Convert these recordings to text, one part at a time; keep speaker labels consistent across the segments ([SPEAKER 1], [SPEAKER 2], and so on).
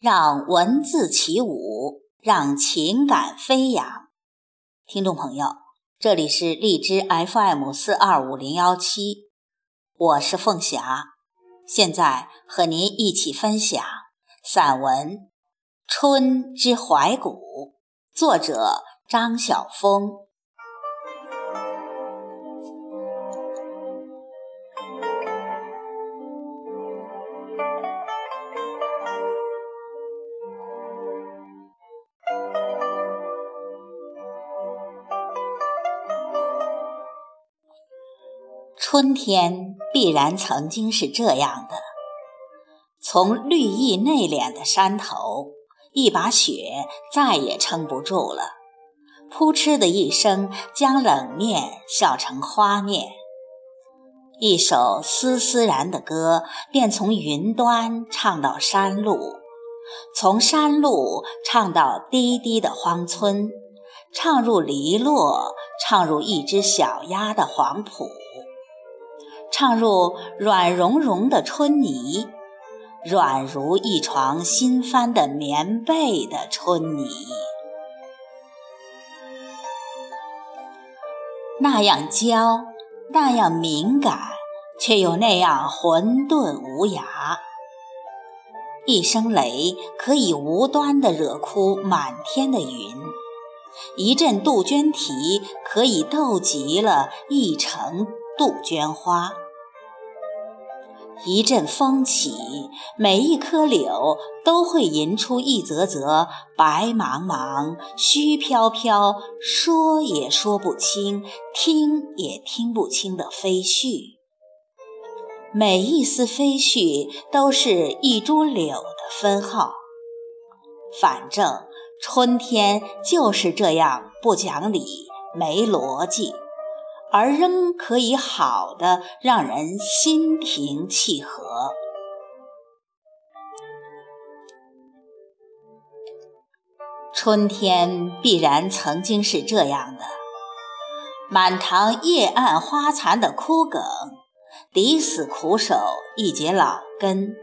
[SPEAKER 1] 让文字起舞，让情感飞扬。听众朋友，这里是荔枝 FM 四二五零幺七，我是凤霞，现在和您一起分享散文《春之怀古》，作者张晓峰。春天必然曾经是这样的：从绿意内敛的山头，一把雪再也撑不住了，扑哧的一声将冷面笑成花面。一首丝丝然的歌便从云端唱到山路，从山路唱到低低的荒村，唱入篱落，唱入一只小鸭的黄浦。唱入软融融的春泥，软如一床新翻的棉被的春泥，那样娇，那样敏感，却又那样混沌无涯。一声雷可以无端地惹哭满天的云，一阵杜鹃啼可以逗急了一城杜鹃花。一阵风起，每一棵柳都会吟出一则则白茫茫、虚飘飘、说也说不清、听也听不清的飞絮。每一丝飞絮都是一株柳的分号。反正春天就是这样不讲理、没逻辑。而仍可以好的让人心平气和。春天必然曾经是这样的：满堂叶暗花残的枯梗，抵死苦守一节老根。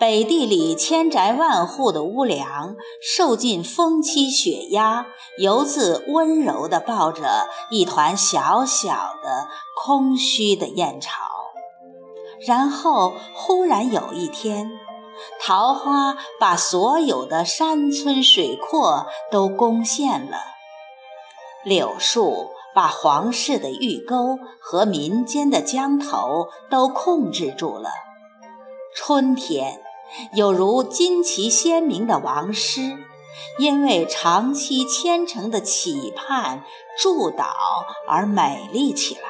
[SPEAKER 1] 北地里千宅万户的屋梁，受尽风欺雪压，犹自温柔地抱着一团小小的空虚的燕巢。然后忽然有一天，桃花把所有的山村水阔都攻陷了，柳树把皇室的御沟和民间的江头都控制住了。春天。有如旌旗鲜明的王师，因为长期虔诚的期盼祝祷而美丽起来。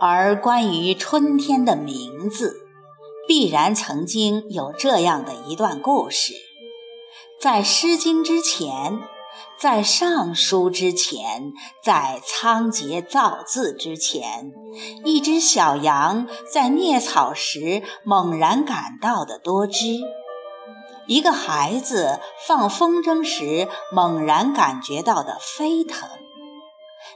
[SPEAKER 1] 而关于春天的名字，必然曾经有这样的一段故事：在《诗经》之前。在上书之前，在仓颉造字之前，一只小羊在啮草时猛然感到的多汁；一个孩子放风筝时猛然感觉到的飞腾；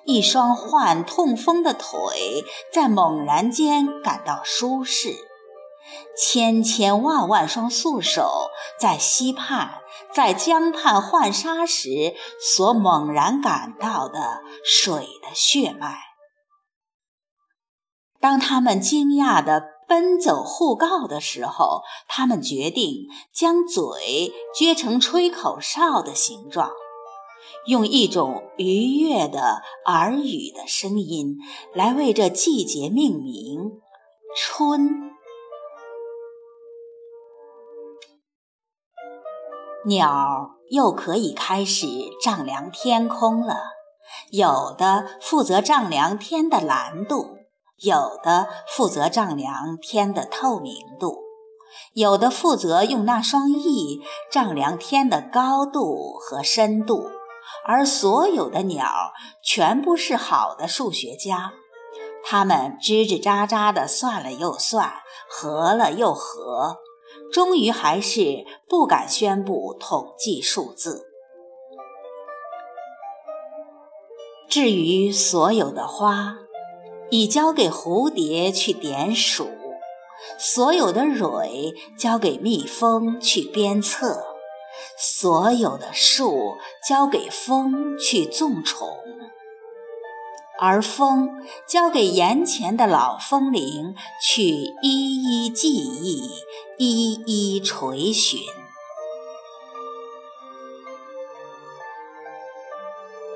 [SPEAKER 1] 一双患痛风的腿在猛然间感到舒适。千千万万双素手在溪畔、在江畔浣纱时所猛然感到的水的血脉，当他们惊讶地奔走互告的时候，他们决定将嘴撅成吹口哨的形状，用一种愉悦的耳语的声音来为这季节命名——春。鸟又可以开始丈量天空了，有的负责丈量天的蓝度，有的负责丈量天的透明度，有的负责用那双翼丈量天的高度和深度。而所有的鸟全部是好的数学家，他们吱吱喳喳地算了又算，合了又合。终于还是不敢宣布统计数字。至于所有的花，已交给蝴蝶去点数；所有的蕊交给蜜蜂去鞭策，所有的树交给风去纵宠，而风交给眼前的老风铃去一一记忆，一一垂询。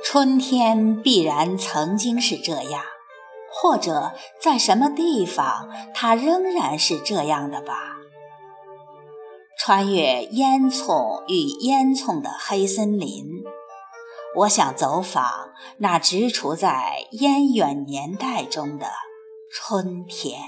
[SPEAKER 1] 春天必然曾经是这样。或者在什么地方，它仍然是这样的吧。穿越烟囱与烟囱的黑森林，我想走访那只处在烟远年代中的春天。